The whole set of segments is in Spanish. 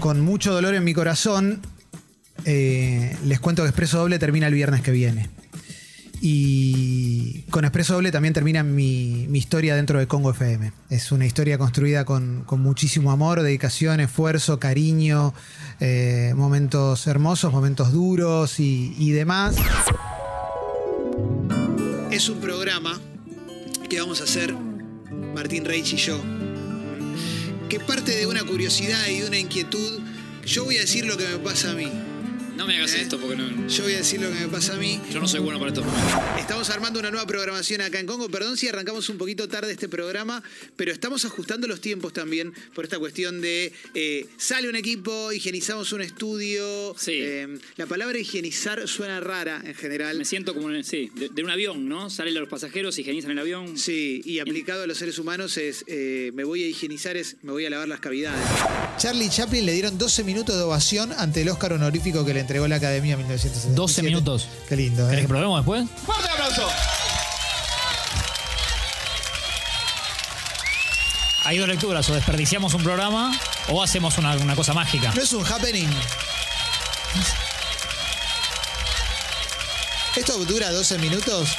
con mucho dolor en mi corazón, eh, les cuento que Expreso Doble termina el viernes que viene. Y con Expreso Doble también termina mi, historia dentro de Congo FM. Es una historia construida con, con muchísimo amor, dedicación, esfuerzo, cariño, eh, momentos hermosos, momentos duros y, y demás. Es un programa que vamos a hacer Martín Reich y yo, que parte de una curiosidad y de una inquietud. Yo voy a decir lo que me pasa a mí. No me hagas ¿Eh? esto porque no, Yo voy a decir lo que me pasa a mí. yo no soy bueno para esto. Estamos armando una nueva programación acá en Congo. Perdón si arrancamos un poquito tarde este programa, pero estamos ajustando los tiempos también por esta cuestión de eh, sale un equipo, higienizamos un estudio. Sí. Eh, la palabra higienizar suena rara en general. Me siento como, en- sí, de, de un avión, ¿no? Salen los pasajeros, higienizan el avión. Sí, y aplicado a los seres humanos es eh, me voy a higienizar, es me voy a lavar las cavidades. Charlie Chaplin le dieron 12 minutos de ovación ante el Oscar honorífico que le entregó la Academia en 1977. 12 minutos. Qué lindo, ¿Querés ¿eh? que probemos después? ¡Fuerte aplauso! Hay dos lecturas, o desperdiciamos un programa o hacemos una, una cosa mágica. No es un happening. ¿Esto dura 12 minutos?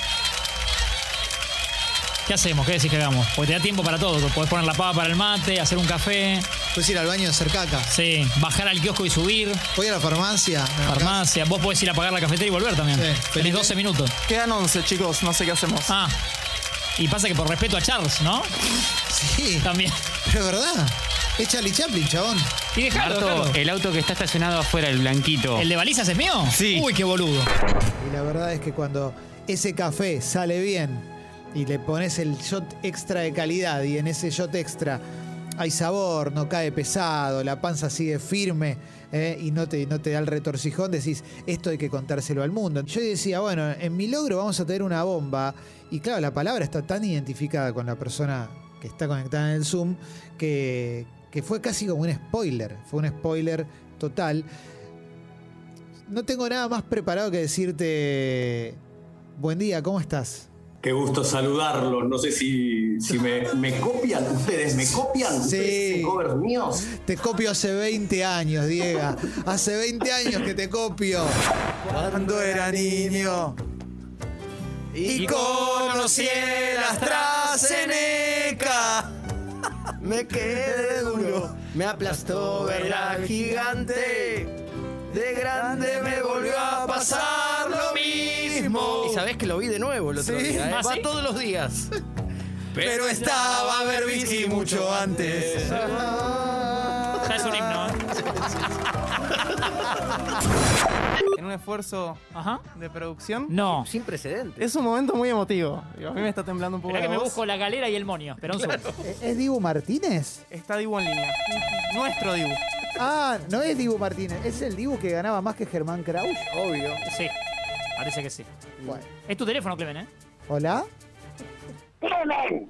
¿Qué hacemos? ¿Qué decís que hagamos? Porque te da tiempo para todo. Podés poner la pava para el mate, hacer un café, Puedes ir al baño de hacer caca. sí, bajar al kiosco y subir, Voy a la farmacia. me farmacia. Vos podés ir a pagar la cafetería y volver también. Sí. Tenés Felipe. 12 minutos. Quedan 11, chicos, no sé qué hacemos. Ah. Y pasa que por respeto a Charles, ¿no? Sí, También. pero es verdad. Es Charlie Chaplin, chabón. Y dejalo, Marto, dejalo. el auto que está estacionado afuera, el blanquito. ¿El de balizas es mío? Sí. Uy, qué boludo. Y la verdad es que cuando ese café sale bien y le pones el shot extra de calidad y en ese shot extra hay sabor, no cae pesado, la panza sigue firme ¿eh? y no te, no te da el retorcijón, decís, esto hay que contárselo al mundo. Yo decía, bueno, en mi logro vamos a tener una bomba y claro, la palabra está tan identificada con la persona que está conectada en el Zoom que, que fue casi como un spoiler, fue un spoiler total. No tengo nada más preparado que decirte, buen día, ¿cómo estás? Qué gusto saludarlos. No sé si, si me, me copian ustedes, ¿me copian Sí. ustedes en covers míos? Te copio hace 20 años, Diego. Hace 20 años que te copio. Cuando era niño. Y conocí el AstraZeneca. Me quedé duro, me aplastó verla gigante. De grande me volvió a pasar lo mismo. Y sabés que lo vi de nuevo el otro ¿Sí? día, ¿eh? ¿Ah, Va sí? todos los días. Pero estaba Berbisky mucho antes. Ya es un himno. ¿eh? En un esfuerzo Ajá. de producción. No. Sin precedentes. Es un momento muy emotivo. Digo, A mí me está temblando un poco Esperá la que me voz. busco la galera y el monio. Espera un segundo. ¿Es Dibu Martínez? Está Dibu en línea. Nuestro Dibu. Ah, no es Dibu Martínez. Es el Dibu que ganaba más que Germán Kraus. Obvio. Sí. Parece que sí. Bueno. Es tu teléfono, Clemen, ¿eh? ¿Hola?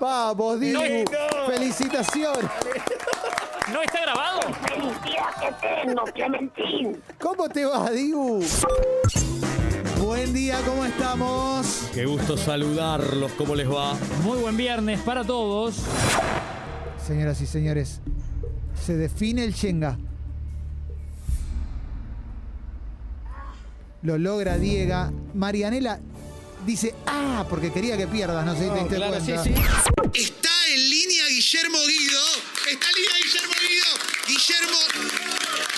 Vamos, Dibu. Felicitaciones. ¿No está grabado? ¿Cómo te va, Dibu? Buen día, ¿cómo estamos? Qué gusto saludarlos, ¿cómo les va? Muy buen viernes para todos. Señoras y señores, se define el Shenga. Lo logra Diega. Marianela dice, ah, porque quería que pierdas, no sé si te diste claro, cuenta. sí, sí. Está en línea Guillermo Guido. Está en línea Guillermo Guido. Guillermo,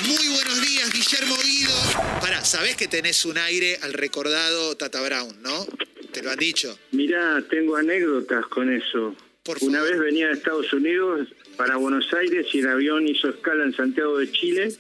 muy buenos días, Guillermo Guido. Pará, sabés que tenés un aire al recordado Tata Brown, ¿no? Te lo han dicho. Mirá, tengo anécdotas con eso. Por Una favor. vez venía de Estados Unidos para Buenos Aires y el avión hizo escala en Santiago de Chile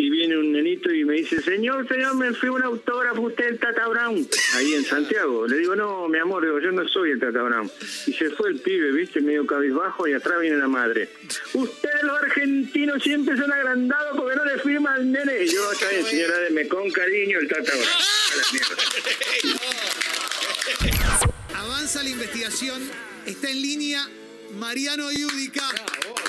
y viene un nenito y me dice, señor, señor, me fui un autógrafo usted el Tata Brown, ahí en Santiago. Le digo, no, mi amor, digo, yo no soy el Tata Brown. Y se fue el pibe, viste, medio cabizbajo y atrás viene la madre. Ustedes los argentinos siempre son agrandados porque no le firma al nene. Y yo, bien, señora, deme con cariño el Tata Brown. A la mierda. Avanza la investigación. Está en línea Mariano Yudica.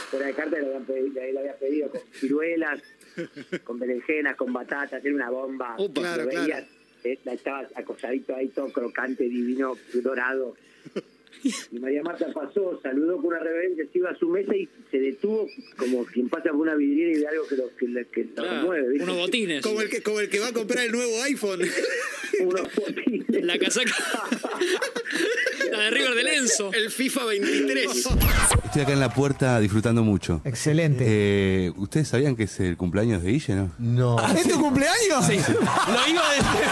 Fuera de carta le habían pedido, le había pedido con ciruelas, con berenjenas, con batatas, era una bomba. Upa, claro, Lo veías, claro. eh, estaba acosadito ahí, todo crocante, divino, dorado. Y María Marta pasó, saludó con una reverencia, se iba a su mesa y se detuvo como quien pasa por una vidriera y ve algo que lo, que, lo Claro. ¿viste? unos botines. Como el, que, como el que va a comprar el nuevo iPhone. Unos botines. La casaca. La de River de Lenzo. El FIFA 23. Estoy acá en la puerta disfrutando mucho. Excelente. Eh, ¿Ustedes sabían que es el cumpleaños de Guille, no? No. ¿Es tu cumpleaños? Sí. Lo iba a decir.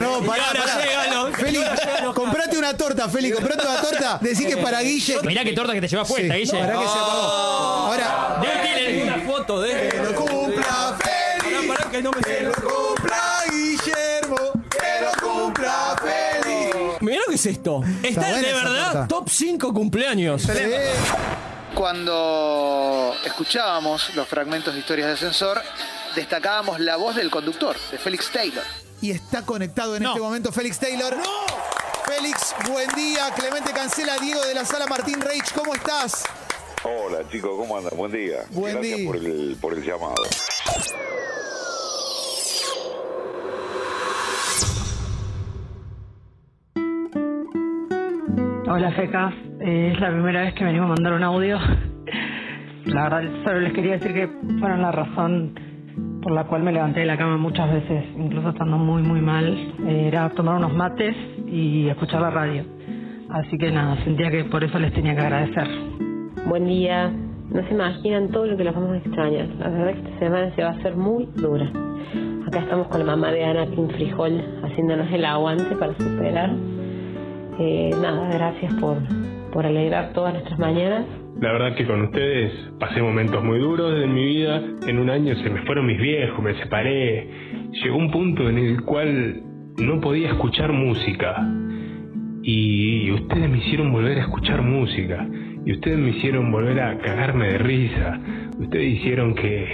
No, pará, ahora pará. llegan los- Feli, comprate una torta, Feli, comprate una torta. Decí que para Guille. Mirá qué torta que te llevas puesta, Sí, Guille. pará que se apagó. Ahora, Debe tener Una foto de. que lo cumpla Feli. Pará, pará, que no me es esto. Está, buena de esa verdad torta. top 5 cumpleaños. Cuando escuchábamos los fragmentos de historias de ascensor, destacábamos la voz del conductor, de Félix Taylor. Y está conectado en No. este momento Félix Taylor. Félix, buen día. Clemente Cancela, Diego de la Sala Martín Reich, ¿cómo estás? Hola chicos, ¿cómo andan? Buen día. Buen Gracias día. Por, el, por el llamado. Hola Feca, Eh, es la primera vez que me animo a mandar un audio. La verdad, solo les quería decir que fueron la razón por la cual me levanté de la cama muchas veces, incluso estando muy muy mal. Eh, era tomar unos mates y escuchar la radio. Así que nada, sentía que por eso les tenía que agradecer. Buen día. No se imaginan todo lo que los vamos a extrañar. La verdad que esta semana se va a hacer muy dura. Acá estamos con la mamá de Ana Pin Frijol haciéndonos el aguante para superar. Eh, nada, gracias por, por alegrar todas nuestras mañanas. La verdad que con ustedes pasé momentos muy duros en mi vida. En un año se me fueron mis viejos, me separé. Llegó un punto en el cual no podía escuchar música. Y ustedes me hicieron volver a escuchar música. Y ustedes me hicieron volver a cagarme de risa. Ustedes hicieron que,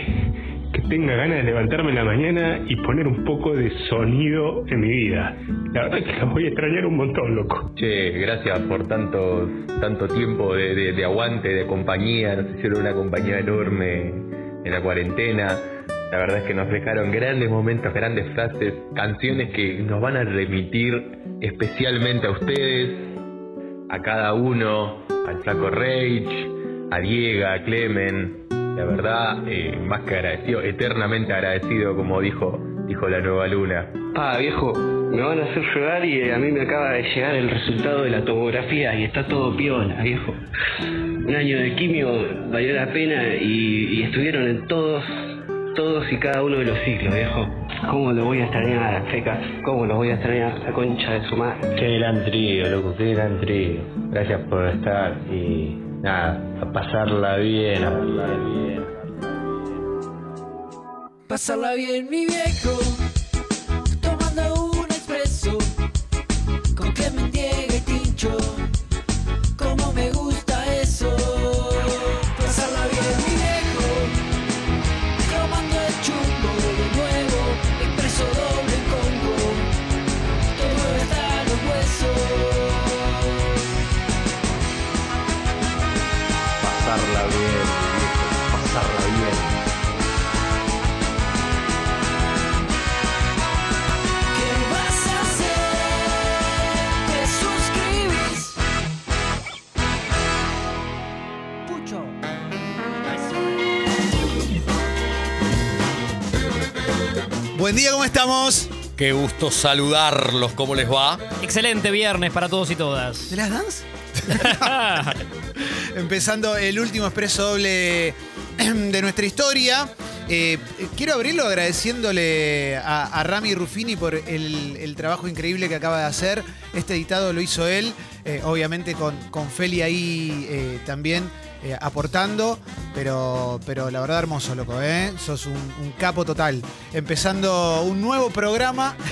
que tenga ganas de levantarme en la mañana y poner un poco de sonido en mi vida. La verdad que los voy a extrañar un montón, loco. Che, gracias por tanto, tanto tiempo de, de- de aguante, de compañía. Nos hicieron una compañía enorme en la cuarentena. La verdad es que nos dejaron grandes momentos, grandes frases, canciones que nos van a remitir especialmente a ustedes, a cada uno, al Flaco Rage, a Diego, a Clemen. La verdad, eh, más que agradecido, eternamente agradecido, como dijo, dijo la nueva luna. Ah, viejo, me van a hacer llorar y eh, a mí me acaba de llegar el resultado de la tomografía y está todo piola, viejo. Un año de quimio valió la pena y, y estuvieron en todos, todos y cada uno de los ciclos, viejo. ¿Cómo lo voy a extrañar, Feca? ¿Cómo lo voy a extrañar, la concha de su madre? Qué gran trío, loco, qué gran trío. Gracias por estar y nada, a pasarla bien, a pasarla bien. Pasarla bien, mi viejo, estamos? Qué gusto saludarlos, ¿cómo les va? Excelente viernes para todos y todas. ¿De las dance? Empezando el último expreso doble de nuestra historia. Eh, quiero abrirlo agradeciéndole a, a Rami Ruffini por el, el trabajo increíble que acaba de hacer. Este editado lo hizo él, eh, obviamente con, con Feli ahí eh, también eh, aportando, pero, pero la verdad hermoso, loco, ¿eh? Sos un, un capo total. Empezando un nuevo programa.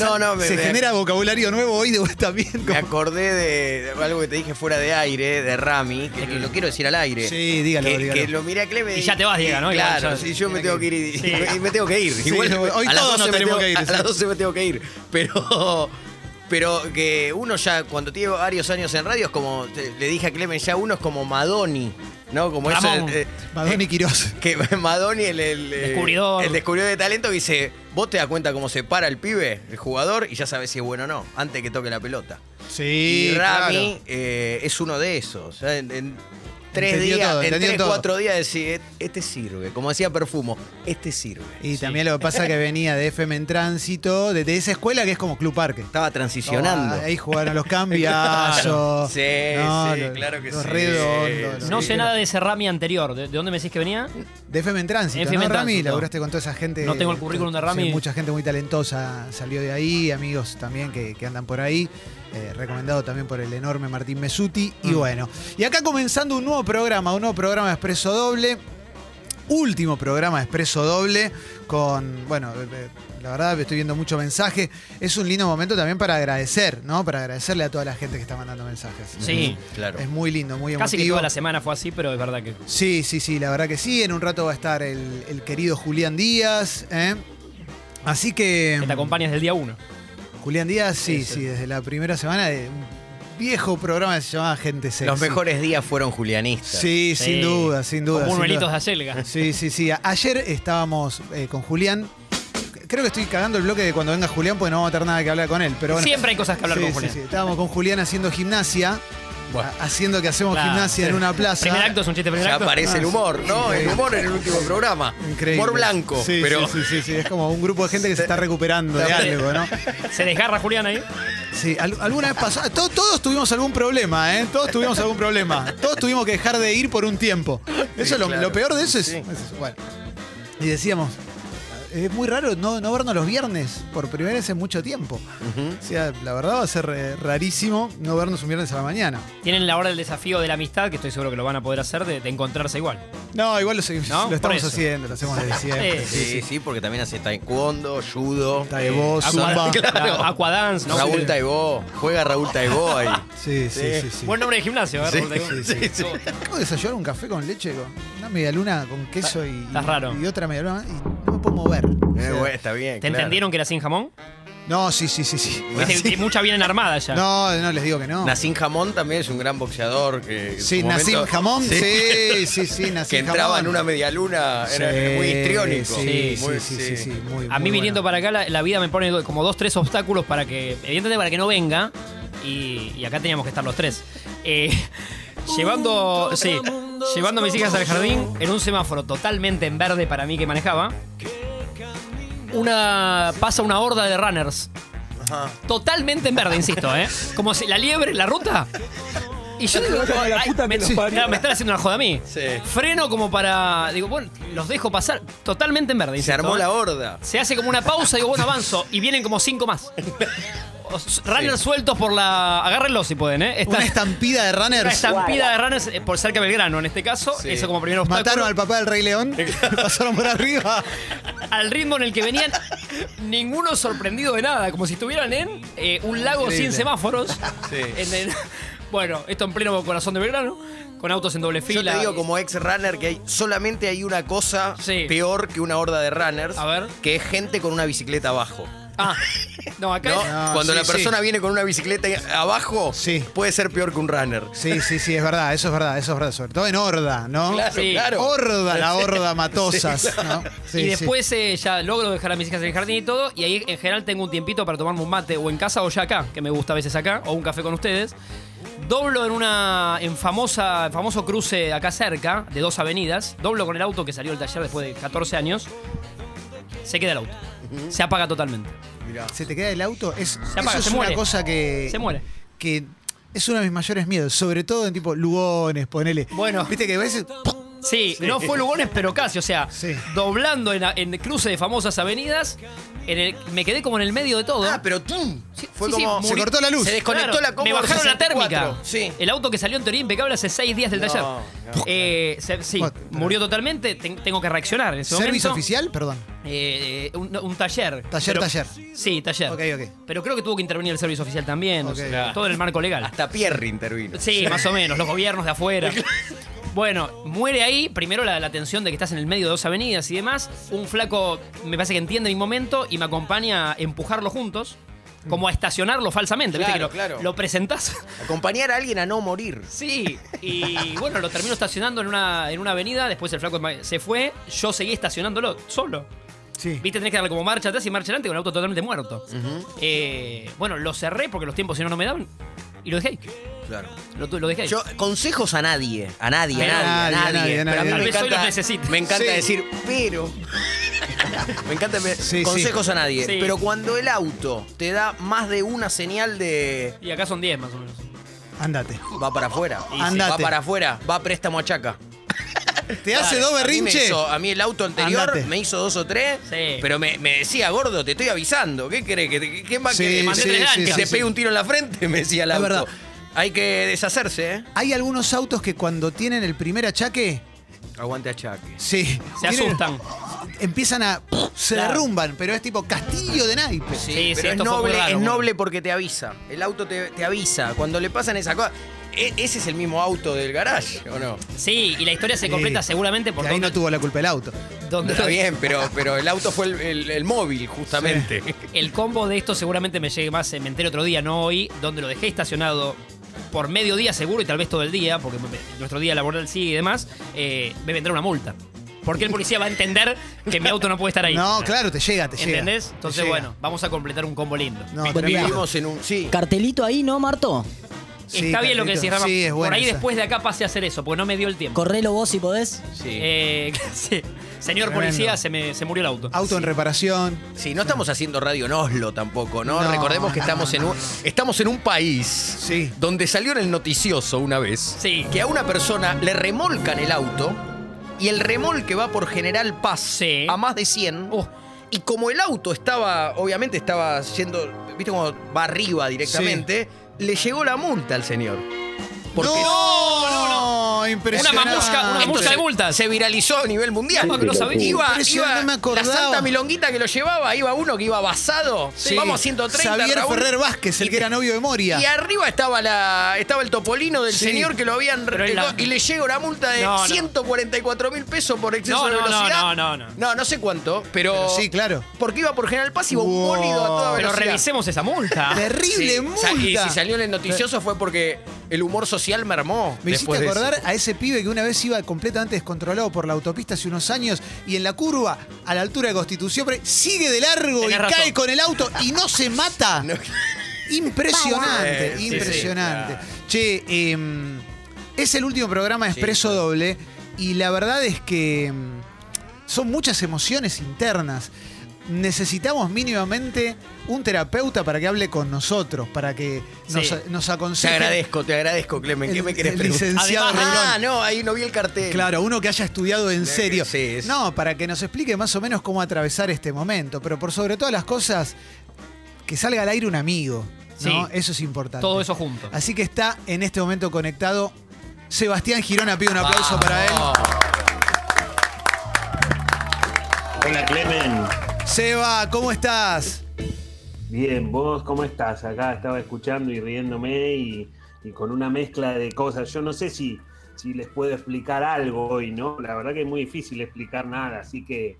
No, no, me- Se me- genera vocabulario nuevo hoy de vos también. Me acordé de, de algo que te dije fuera de aire, de Rami, que, lo quiero decir al aire. Sí, dígalo, que, dígalo. que lo miré a Cleve Y ya te vas, Diego, ¿no? Claro, sí, yo me tengo que ir y, Sí. y me tengo que ir. Sí, Igual, hoy a las todos 12 nos me tenemos tengo- que ir, A las 12 me tengo que ir. Pero Pero que uno ya, cuando tiene varios años en radio, es como, te- le dije a Clemen, ya uno es como Madoni, ¿no? Como eso. Ramón. eh, Madoni Quiroz. que Madoni, el, el, eh, Descubridor. el descubridor de talento, que dice, vos te das cuenta cómo se para el pibe, el jugador, y ya sabes si es bueno o no, antes que toque la pelota. Sí, y Rami claro. eh, es uno de esos. O sea, en, en tres Entendió días, todo, en entendió tres, todo. cuatro días decir, este sirve. Como decía Perfumo, este sirve. Y también lo que pasa es que venía de FM en tránsito, de, de esa escuela que es como Club Parque. Estaba transicionando. Oh, ahí jugaron los cambiazos. Sí, No, sí, los- claro que los sí. redondos, los- No sé nada de ese Rami anterior. ¿De, de dónde me decís que venía? De FM en tránsito, FM en ¿no, Rami? Tránsito. Laburaste con toda esa gente. No tengo el currículum de Rami. Sí, mucha gente muy talentosa salió de ahí, amigos también que, que andan por ahí. Eh, recomendado también por el enorme Martín Mesuti. Y Mm. bueno, y acá comenzando un nuevo programa, un nuevo programa de Expreso Doble. Último programa de Expreso Doble con, bueno, eh, eh, la verdad estoy viendo mucho mensaje. Es un lindo momento también para agradecer, ¿no? Para agradecerle a toda la gente que está mandando mensajes. Sí. Claro. Es muy lindo, muy emotivo. Casi que toda la semana fue así, pero es verdad que. Sí, sí, sí, la verdad que sí. En un rato va a estar el, el querido Julián Díaz. ¿eh? Así que. Que te acompañas desde el día uno. Julián Díaz, sí, Sí, sí, sí. desde la primera semana de un viejo programa que se llamaba Gente Sexy. Los mejores días fueron julianistas. Sí, sin Sí. duda, sin duda. Como sin duda. de Acelga. Sí, sí, sí. Ayer estábamos eh, con Julián. Creo que estoy cagando el bloque de cuando venga Julián, porque no vamos a tener nada que hablar con él. Pero bueno. Siempre hay cosas que hablar Sí, con sí, Julián. sí. Estábamos con Julián haciendo gimnasia. Bueno. Haciendo que hacemos Claro, gimnasia sí. en una plaza. Primer acto es un chiste, primer Ya acto. aparece el humor, ¿no? El humor en el último programa. Increíble. Humor blanco, Sí, pero sí, sí, sí, sí. Es como un grupo de gente que se está recuperando de algo, ¿no? Se desgarra Julián ahí. Sí, al- alguna vez pasó. to- todos tuvimos algún problema, ¿eh? Todos tuvimos algún problema. Todos tuvimos que dejar de ir por un tiempo. Eso es lo, claro. lo peor de eso es, Sí. es eso. Bueno. Y decíamos, es muy raro no, no vernos los viernes por primera vez en mucho tiempo. O sea, la verdad va a ser eh, rarísimo no vernos un viernes a la mañana. Tienen la hora del desafío de la amistad, que estoy seguro que lo van a poder hacer, de, de encontrarse igual. No, igual lo, seguimos- ¿No? lo Por estamos eso. haciendo, lo hacemos desde siempre. Sí, Sí, sí, porque también hace taekwondo, judo. Taekwondo, eh, zumba. claro. Aquadance, ¿no? Raúl. Taibó. Juega Raúl Taibó ahí. Sí, sí, sí. sí. Buen nombre de gimnasio, ¿eh? Sí, Raúl Taibó? sí, sí. Acabo de desayunar un café con leche, con una media luna con queso y, está raro. y otra media luna y mover. O Eh, sea, bueno, está bien. ¿Te claro. entendieron que era sin jamón? No, sí, sí, sí, sí. Viste muchas vienen armadas ya. No, no, les digo que no. Nassim Jamón también es un gran boxeador. Que Sí, Nassim momento- Jamón, sí, sí, sí, Nassim Que entraba Jamón. en una media luna, era Sí, muy histriónico. Sí, sí, Muy- sí, sí, sí, muy, A muy mí viniendo bueno. para acá, la, la vida me pone como dos, tres obstáculos para que, evidentemente para que no venga. Y, y acá teníamos que estar los tres. Eh, llevando, sí, llevando a mis hijas al jardín en un semáforo totalmente en verde para mí que manejaba. Una pasa una horda de runners. Ajá. Totalmente en verde, insisto, ¿eh? Como si la liebre en la ruta. Y yo digo, ay, me, Sí. claro, me están haciendo una joda a mí. Sí. Freno como para. Digo, bueno, los dejo pasar. Totalmente en verde. Se insisto, armó ¿eh? la horda. Se hace como una pausa y digo, bueno, avanzo. Y vienen como cinco más. Runners sueltos por la. Agárrenlos si pueden, ¿eh? Esta- Una estampida de una runners. estampida de runners eh, por cerca de Belgrano, en este caso. Sí. Eso como primer obstáculo. Mataron al papá del Rey León. pasaron por arriba. Al ritmo en el que venían, ninguno sorprendido de nada. Como si estuvieran en eh, un lago Increíble. sin semáforos. Sí. En el- bueno, esto en pleno corazón de Belgrano. Con autos en doble Yo fila. te digo como ex runner que hay, solamente hay una cosa Sí. peor que una horda de runners, A ver. que es gente con una bicicleta abajo. Ah, no, acá. ¿no? No, Cuando sí, la sí. persona viene con una bicicleta abajo, Sí. puede ser peor que un runner. Sí, sí, sí, es verdad, eso es verdad, eso es verdad. Sobre todo en horda, ¿no? Claro, Sí. claro. Horda, la horda matosas. Sí, claro. ¿no? Sí, y sí. después eh, ya logro dejar a mis hijas en el jardín y todo. Y ahí en general tengo un tiempito para tomarme un mate o en casa o ya acá, que me gusta a veces acá, o un café con ustedes. Doblo en una en famosa famoso cruce acá cerca de dos avenidas. Doblo con el auto que salió del taller después de 14 años. Se queda el auto. Se apaga totalmente. ¿Se te queda el auto? Es, apaga, eso es se una muere. cosa que. Se muere. Que es uno de mis mayores miedos, sobre todo en tipo Lugones, ponele. Bueno. Viste que a veces. Sí, no fue Lugones, pero casi. O sea, Sí. doblando en, en cruce de famosas avenidas, en el- me quedé como en el medio de todo. Ah, pero ¡tum! Sí, Fue sí, sí, como. Se cortó la luz. Se desconectó Claro, la Me bajaron la 64. térmica. Sí. El auto que salió en teoría impecable hace seis días del No, taller. no. Eh, se- sí, murió totalmente. ten- tengo que reaccionar en ese ¿Servicio momento. oficial? Perdón. Eh, un, un taller. Taller, Pero- taller. Sí, taller. Ok, ok. Pero creo que tuvo que intervenir el servicio oficial también. o Ok. sea, Claro. Todo en el marco legal. Hasta Pierre intervino. Sí, más o menos, los gobiernos de afuera. Bueno, muere ahí, primero la, la tensión de que estás en el medio de dos avenidas y demás. Un flaco me parece que entiende mi momento y me acompaña a empujarlo juntos. como a estacionarlo falsamente. ¿viste? Claro, que lo, claro. lo presentás. Acompañar a alguien a no morir. Sí, y bueno, lo termino estacionando en una, en una avenida, después el flaco se fue, yo seguí estacionándolo solo. Sí. Viste, tenés que darle como marcha atrás y marcha adelante con el auto totalmente muerto. Eh, bueno, lo cerré porque los tiempos si no no me daban y lo dejé ahí. Claro. Lo, tu- lo dejé ahí. Yo, consejos a nadie, a nadie, a A nadie, a nadie, nadie. a nadie, Pero a mí me vez hoy encanta, necesite. me encanta Sí. decir, pero. me encanta me- Sí, consejos sí. a nadie. Sí. Pero cuando el auto te da más de una señal de. Y acá son 10 más o menos. Andate. Va para afuera. Andate. Va para afuera. Va a préstamo a Chaca. ¿Te hace dos A mí, me berrinches? hizo- a mí el auto anterior Andate. me hizo dos o tres, Sí. pero me, me decía, gordo, te estoy avisando. ¿Qué? ¿Que, te- ¿Qué más Sí, querés? sí, ¿Que sí, te sí, pegue un tiro en la frente? Me decía el Es auto. verdad. Hay que deshacerse, ¿eh? Hay algunos autos que cuando tienen el primer achaque, Aguante achaque. sí. Se tienen- asustan. Empiezan a. Se Claro. derrumban, pero es tipo castillo de naipes. Sí, Sí, sí, pero es esto fue muy noble, raro, es bueno. noble porque te avisa. El auto te, te avisa. Cuando le pasan esa cosa. e- ese es el mismo auto del garage, ¿o no? Sí, y la historia se completa Sí. seguramente Que por ahí donde, no tuvo la culpa el auto. donde- Está bien, pero, pero el auto fue el, el- el móvil, justamente. El combo de esto seguramente me llegue más, eh, me enteré otro día, no hoy, donde lo dejé estacionado por medio día seguro y tal vez todo el día, porque nuestro día laboral sigue y demás, eh, me vendrá una multa. Porque el policía va a entender que mi auto no puede estar ahí. No, claro, te llega, te llega. ¿Entendés? Te Entonces, llega. bueno, vamos a completar un combo lindo. No, tremendo. Vivimos en un. Sí. Cartelito ahí, ¿no, Marto? Sí, Está bien lo que decís, Rama. Sí, es Por ahí esa. después de acá pase a hacer eso, porque no me dio el tiempo. Correlo vos si podés. Sí. Eh, sí. Señor Tremendo. policía, se me se murió el auto. Auto en reparación. Sí, no estamos haciendo radio en Oslo tampoco, ¿no? No, Recordemos que no, estamos, en un, estamos en un país Sí. donde salió en el noticioso una vez Sí. que a una persona le remolcan el auto y el remolque va por General Paz Sí. a más de 100. Oh. Y como el auto estaba, obviamente estaba yendo, ¿viste cómo va arriba directamente? Le llegó la multa al señor. Porque no, no, Una impresionante. mamusca, una mamusca de se- multas. Se viralizó a nivel mundial. No, no sabía. Iba, Impresionante, iba no me acordaba. la santa milonguita que lo llevaba, iba uno que iba basado. Sí. Vamos a 130. Xavier Raúl. Ferrer Vázquez, el que era novio de Moria. Y arriba estaba la estaba el topolino del Sí. señor que lo habían Pero la- y le llega una multa de No, no. 144 mil pesos por exceso No, de no, no, velocidad. no, no, no. No, no sé cuánto, pero, Pero sí, claro. porque iba por General Paz y iba un Wow. bólido a toda Pero velocidad. revisemos esa multa. Terrible Sa- Y multa. si salió en el noticioso fue porque el humor social mermó. Me hiciste acordar a ese pibe que una vez iba completamente descontrolado por la autopista hace unos años y en la curva, a la altura de Constitución, sigue de largo Tenés y razón. cae con el auto y no se mata. No. Impresionante, sí, impresionante. sí, Che, em, es el último programa de Expreso. Doble y la verdad es que em, son muchas emociones internas. Necesitamos mínimamente un terapeuta para que hable con nosotros, para que nos, Sí. nos Te aconseje. agradezco, te agradezco, Clemen. ¿Qué El- me querés preguntar? licenciado Ah, no, ahí no vi el cartel. Claro, uno que haya estudiado en serio. sí, es- No, para que nos explique más o menos cómo atravesar este momento. Pero por sobre todas las cosas, que salga al aire un amigo. ¿no? Sí. Eso es importante. Todo eso junto. Así que está en este momento conectado Sebastián Girona. Pido un aplauso para él. Hola Clemen. Seba, ¿cómo estás? Bien, vos cómo estás? Acá estaba escuchando y riéndome y, con una mezcla de cosas. Yo no sé si, si les puedo explicar algo hoy, ¿no? La verdad que es muy difícil explicar nada, así que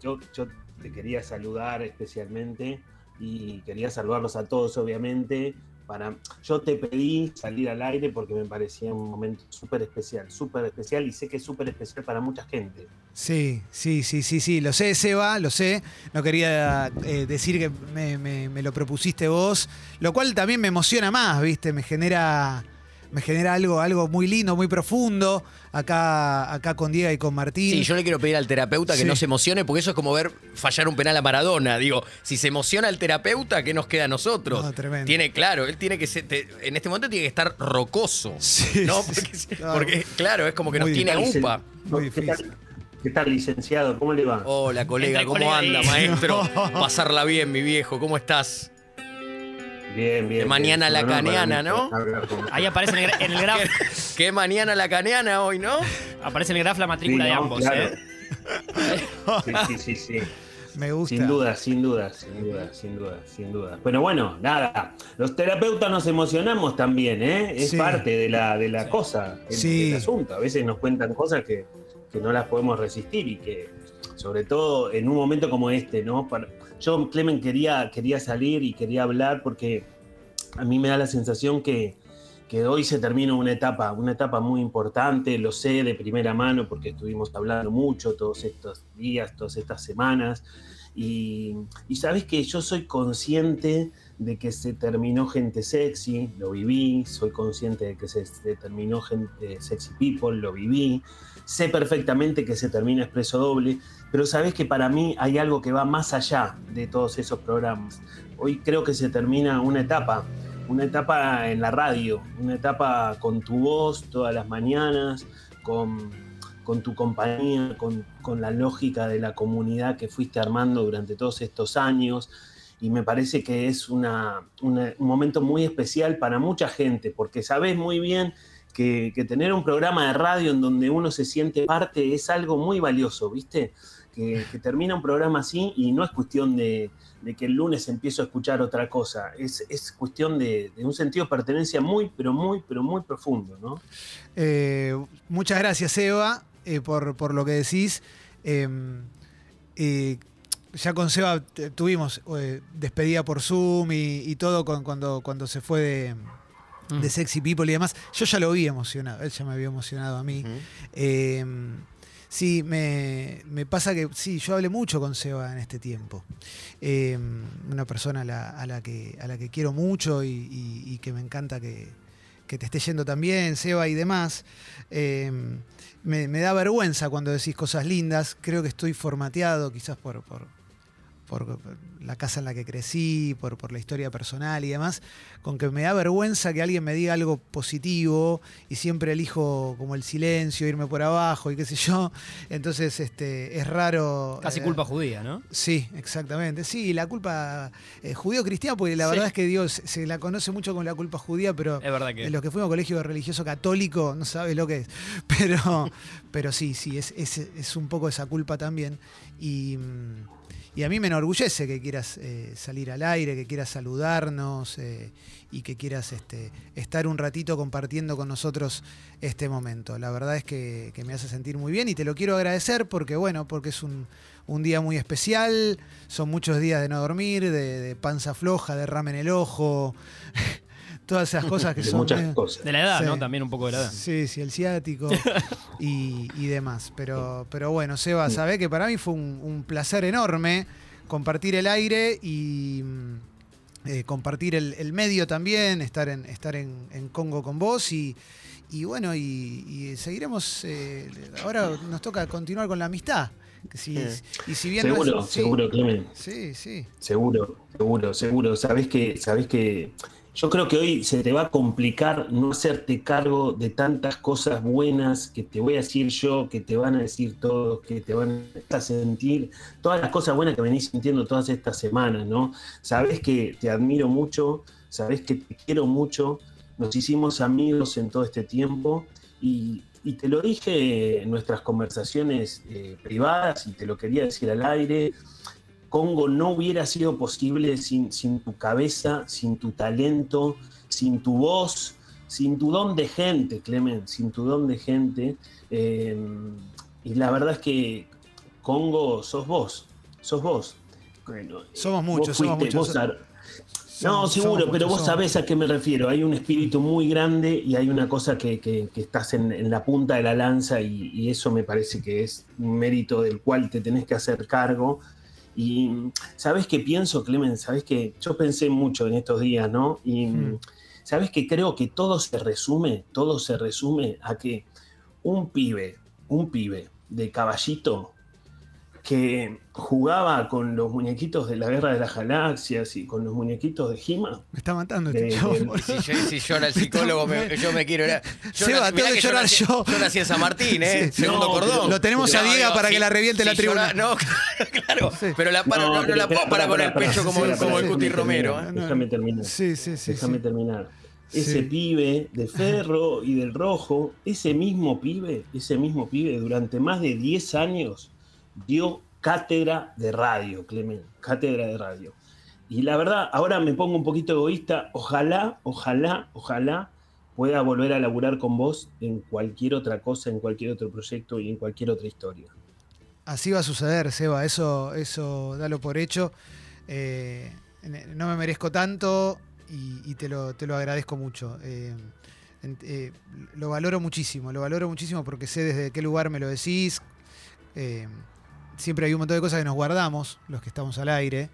yo, yo te quería saludar especialmente y quería saludarlos a todos, obviamente. Para, yo te pedí salir al aire porque me parecía un momento súper especial, súper especial y sé que es súper especial para mucha gente. Sí, sí, sí, sí, sí, lo sé, Seba, lo sé. No quería eh, decir que me, me- me lo propusiste vos, lo cual también me emociona más, ¿viste? Me genera, me genera algo, algo muy lindo, muy profundo, acá, acá con Diego y con Martín. Sí, yo le quiero pedir al terapeuta que Sí. no se emocione, porque eso es como ver fallar un penal a Maradona. Digo, si se emociona el terapeuta, ¿qué nos queda a nosotros? No, tremendo. Tiene, claro, él tiene que ser, te- en este momento tiene que estar rocoso. Sí, ¿no? Porque, sí, claro. porque, claro, es como que nos Muy tiene a difícil. upa. Muy ¿Qué difícil. tal, qué tal, licenciado? ¿Cómo le va? Hola, colega, ¿cómo anda, maestro? Pasarla bien, mi viejo, ¿cómo estás? Bien, bien. De mañana bien. la caneana, ¿no? Ahí aparece en el, en el graf, Qué mañana la caneana hoy, ¿no? aparece en el graf la matrícula Sí, de no, ambos, claro. ¿eh? Sí, sí, sí, sí. Me gusta. Sin duda, sin duda, sin duda, sin duda, sin duda. Pero bueno, nada, los terapeutas nos emocionamos también, ¿eh? Es Sí. parte de la, de la cosa, el, Sí. del asunto. A veces nos cuentan cosas que, que no las podemos resistir y que sobre todo en un momento como este, ¿no? Para- yo, Clemen, quería, quería salir y quería hablar porque a mí me da la sensación que, que hoy se termina una etapa, una etapa muy importante, lo sé de primera mano porque estuvimos hablando mucho todos estos días, todas estas semanas, y, y sabes que yo soy consciente de que se terminó gente sexy, lo viví, soy consciente de que se, se terminó gente sexy people, lo viví, sé perfectamente que se termina Expreso Doble, pero sabes que para mí hay algo que va más allá de todos esos programas. Hoy creo que se termina una etapa, una etapa en la radio, una etapa con tu voz todas las mañanas, con, con tu compañía, con, con la lógica de la comunidad que fuiste armando durante todos estos años. Y me parece que es una- un momento muy especial para mucha gente, porque sabes muy bien que, tener un programa de radio en donde uno se siente parte es algo muy valioso, ¿viste? Que, termina un programa así y no es cuestión de, que el lunes empiezo a escuchar otra cosa, es, es cuestión de, un sentido de pertenencia muy, pero muy, pero muy profundo, ¿no? Eh, muchas gracias, Eva, eh, por, por lo que decís. Eh, eh, ya con Seba tuvimos eh, despedida por Zoom y, y todo con- cuando, cuando se fue de, de Sexy People y demás. Yo ya lo vi emocionado, él ya me había emocionado a mí. Eh, sí, me, me pasa que sí, yo hablé mucho con Seba en este tiempo. Eh, una persona a la, a la que, a la que quiero mucho y, y- y que me encanta que, que te esté yendo también, Seba y demás. Eh, me, me da vergüenza cuando decís cosas lindas. Creo que estoy formateado quizás por, por, por la casa en la que crecí, por, por la historia personal y demás, con que me da vergüenza que alguien me diga algo positivo y siempre elijo como el silencio, irme por abajo y qué sé yo. Entonces este, es raro. Casi eh, culpa judía, ¿no? Sí, exactamente. Sí, la culpa eh, judío-cristiana, porque la Sí. verdad es que Dios se la conoce mucho con la culpa judía, pero Es verdad que- los que fuimos a colegio religioso católico no sabes lo que es. Pero, pero sí, sí, es, es, es un poco esa culpa también. Y, mm, y a mí me enorgullece que quieras eh, salir al aire, que quieras saludarnos eh, y que quieras este, estar un ratito compartiendo con nosotros este momento. La verdad es que, me hace sentir muy bien y te lo quiero agradecer porque, bueno, porque es un, un día muy especial, son muchos días de no dormir, de, de panza floja, de rama en el ojo, todas esas cosas que De son... muchas medio- cosas. De la edad, Sí. ¿no? También un poco de la edad. Sí, sí, el ciático y, y demás. Pero, pero bueno, Seba, sabe que para mí fue un, un placer enorme compartir el aire y mm, eh, compartir el, el medio también, estar en, estar en, en Congo con vos y, y bueno, y, y seguiremos. eh, ahora nos toca continuar con la amistad. Que si- y si bien no es- seguro, sí, seguro, Clemen. Sí, sí. Seguro, seguro, seguro. Sabes que, sabes que yo creo que hoy se te va a complicar no hacerte cargo de tantas cosas buenas que te voy a decir yo, que te van a decir todos, que te van a sentir, todas las cosas buenas que venís sintiendo todas estas semanas, ¿no? Sabes que te admiro mucho, sabes que te quiero mucho, nos hicimos amigos en todo este tiempo y, y te lo dije en nuestras conversaciones eh, privadas y te lo quería decir al aire. Congo no hubiera sido posible sin, sin tu cabeza, sin tu talento, sin tu voz, sin tu don de gente, Clemen, sin tu don de gente. Eh, y la verdad es que Congo sos vos, sos vos. Bueno, Somos vos muchos, somos muchos. no, Somos- seguro, somos pero vos somos. sabés a qué me refiero. Hay un espíritu muy grande y hay una cosa que, que- que estás en, en la punta de la lanza y, y eso me parece que es un mérito del cual te tenés que hacer cargo. Y sabes que pienso, Clemen, sabes que yo pensé mucho en estos días, ¿no? Y Mm. sabes que creo que todo se resume, todo se resume a que un pibe, un pibe de caballito que jugaba con los muñequitos de la Guerra de las Galaxias y con los muñequitos de He-Man. Me está matando este chavo. de- boludo. Si, yo- si llora el psicólogo, me- yo me quiero ir. Seba, tengo que llorar yo. Yo nací en San Martín, ¿eh? Sí. Segundo No, cordón. Lo tenemos a Diego para que la reviente si la tribuna. llora- no, claro. Pero la para, No, no, no pero la parar pará, con el pecho como, como el Cuti déjame Romero. terminar, ¿eh? Déjame terminar. Sí, sí, sí. Déjame terminar. Ese Sí. pibe de Ferro y del Rojo, ese mismo pibe, ese mismo pibe durante más de 10 años dio cátedra de radio, Clemen, cátedra de radio. Y la verdad, ahora me pongo un poquito egoísta, ojalá, ojalá, ojalá pueda volver a laburar con vos en cualquier otra cosa, en cualquier otro proyecto y en cualquier otra historia. Así va a suceder, Seba, eso, eso dalo por hecho. Eh, no me merezco tanto y, te, lo, te lo agradezco mucho. Eh, eh, lo valoro muchísimo, lo valoro muchísimo porque sé desde qué lugar me lo decís. Siempre hay un montón de cosas que nos guardamos, los que estamos al aire.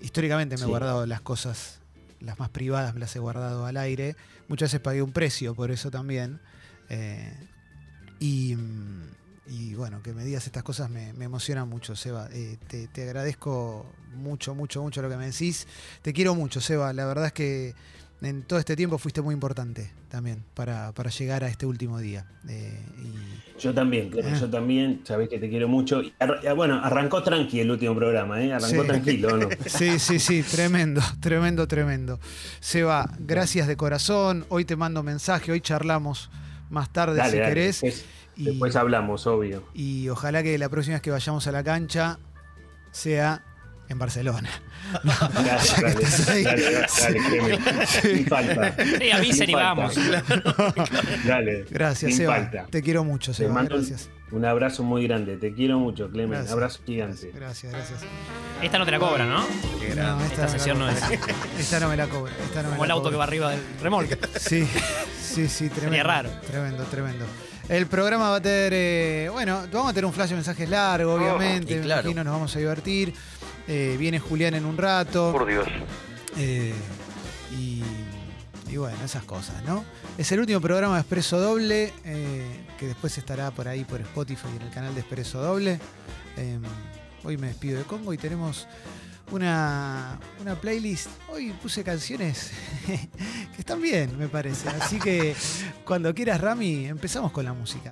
Históricamente me he guardado las cosas, las más privadas me las he guardado al aire. Muchas veces pagué un precio por eso también. Eh, y, mm, y bueno, que me digas estas cosas me, me emociona mucho, Seba. Eh, te, te agradezco mucho, mucho, mucho lo que me decís. Te quiero mucho, Seba. La verdad es que en todo este tiempo fuiste muy importante también para, para llegar a este último día. Eh, y Yo también, Ah. yo también, sabés que te quiero mucho. Y ar- ah, bueno, arrancó tranqui el último programa, ¿eh? Arrancó Sí. tranquilo, ¿no? Sí, sí, sí, tremendo, tremendo, tremendo. Seba, gracias de corazón. Hoy te mando mensaje, hoy charlamos más tarde Dale, si dale, querés. Después, Y- después hablamos, obvio. Y ojalá que la próxima vez que vayamos a la cancha sea en Barcelona. No, Dale, dale, dale, falta. Sí, avisen y vamos. Dale. Gracias, Seba. falta. Te quiero mucho, Te Seba. mando un- Gracias. Un abrazo muy grande. Te quiero mucho, Clemen. Gracias. Abrazo gigante. Gracias, gracias. Esta no te la cobran, ¿no? No, Esta esta, sesión no es. Esta no me la cobra. Esta no me Como el la auto que cobra. va arriba del remolque. Sí, sí, sí, tremendo. Sería raro. Tremendo, tremendo. El programa va a tener, eh, bueno, vamos a tener un flash de mensajes largo, obviamente. y me claro. imagino nos vamos a divertir. Eh, viene Julián en un rato. Por Dios. Eh, y, y bueno, esas cosas, ¿no? Es el último programa de Expreso Doble, eh, que después estará por ahí por Spotify en el canal de Expreso Doble. Hoy me despido de Congo y tenemos una, una playlist. Hoy puse canciones que están bien, me parece. Así que cuando quieras, Rami, empezamos con la música.